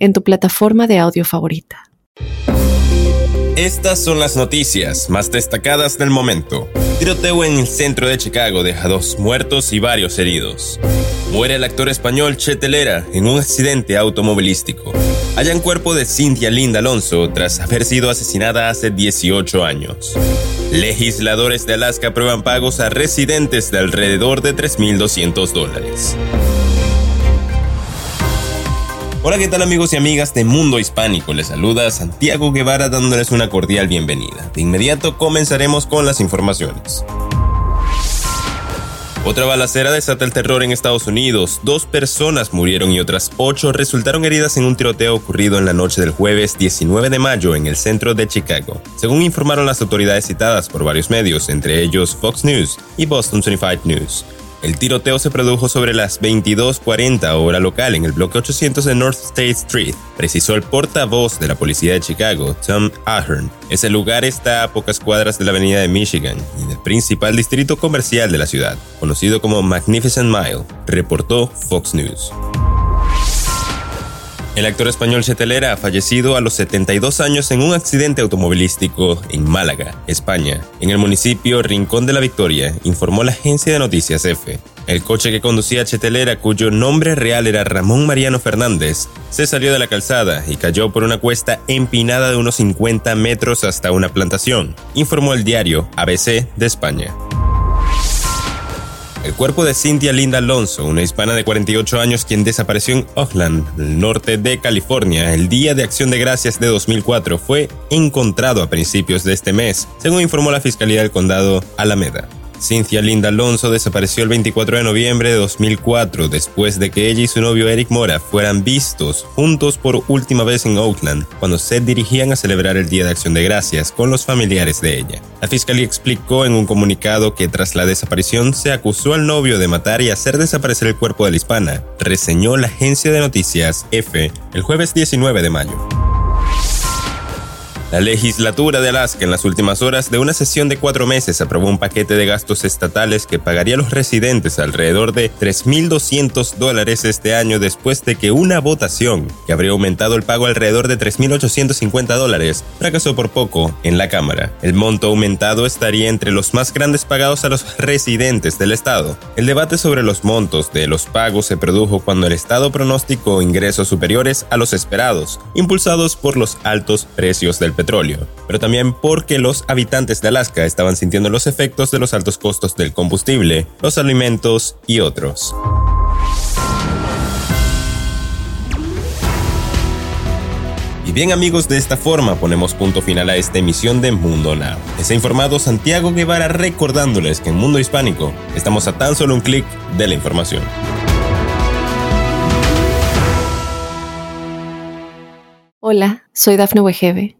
en tu plataforma de audio favorita. Estas son las noticias más destacadas del momento. Tiroteo en el centro de Chicago deja dos muertos y varios heridos. Muere el actor español Chetelera en un accidente automovilístico. Hallan cuerpo de Cynthia Linda Alonso tras haber sido asesinada hace 18 años. Legisladores de Alaska aprueban pagos a residentes de alrededor de 3.200 dólares. Hola, ¿qué tal amigos y amigas de Mundo Hispánico? Les saluda Santiago Guevara dándoles una cordial bienvenida. De inmediato comenzaremos con las informaciones. Otra balacera desata el terror en Estados Unidos. Dos personas murieron y otras ocho resultaron heridas en un tiroteo ocurrido en la noche del jueves 19 de mayo en el centro de Chicago, según informaron las autoridades citadas por varios medios, entre ellos Fox News y Boston 25 News. El tiroteo se produjo sobre las 22:40 hora local en el bloque 800 de North State Street, precisó el portavoz de la policía de Chicago, Tom Ahern. Ese lugar está a pocas cuadras de la avenida de Michigan y del principal distrito comercial de la ciudad, conocido como Magnificent Mile, reportó Fox News. El actor español Chetelera ha fallecido a los 72 años en un accidente automovilístico en Málaga, España. En el municipio Rincón de la Victoria, informó la agencia de noticias EFE. El coche que conducía Chetelera, cuyo nombre real era Ramón Mariano Fernández, se salió de la calzada y cayó por una cuesta empinada de unos 50 metros hasta una plantación, informó el diario ABC de España. El cuerpo de Cynthia Linda Alonso, una hispana de 48 años quien desapareció en Oakland, norte de California, el día de Acción de Gracias de 2004, fue encontrado a principios de este mes, según informó la Fiscalía del Condado Alameda. Cynthia Linda Alonso desapareció el 24 de noviembre de 2004 después de que ella y su novio Eric Mora fueran vistos juntos por última vez en Oakland cuando se dirigían a celebrar el Día de Acción de Gracias con los familiares de ella. La fiscalía explicó en un comunicado que tras la desaparición se acusó al novio de matar y hacer desaparecer el cuerpo de la hispana, reseñó la agencia de noticias EFE el jueves 19 de mayo. La legislatura de Alaska en las últimas horas de una sesión de cuatro meses aprobó un paquete de gastos estatales que pagaría a los residentes alrededor de 3.200 dólares este año después de que una votación que habría aumentado el pago alrededor de 3.850 dólares fracasó por poco en la Cámara. El monto aumentado estaría entre los más grandes pagados a los residentes del Estado. El debate sobre los montos de los pagos se produjo cuando el Estado pronosticó ingresos superiores a los esperados, impulsados por los altos precios del petróleo, pero también porque los habitantes de Alaska estaban sintiendo los efectos de los altos costos del combustible, los alimentos y otros. Y bien amigos, de esta forma ponemos punto final a esta emisión de Mundo Now. Les ha informado Santiago Guevara recordándoles que en Mundo Hispánico estamos a tan solo un clic de la información. Hola, soy Dafne Wegebe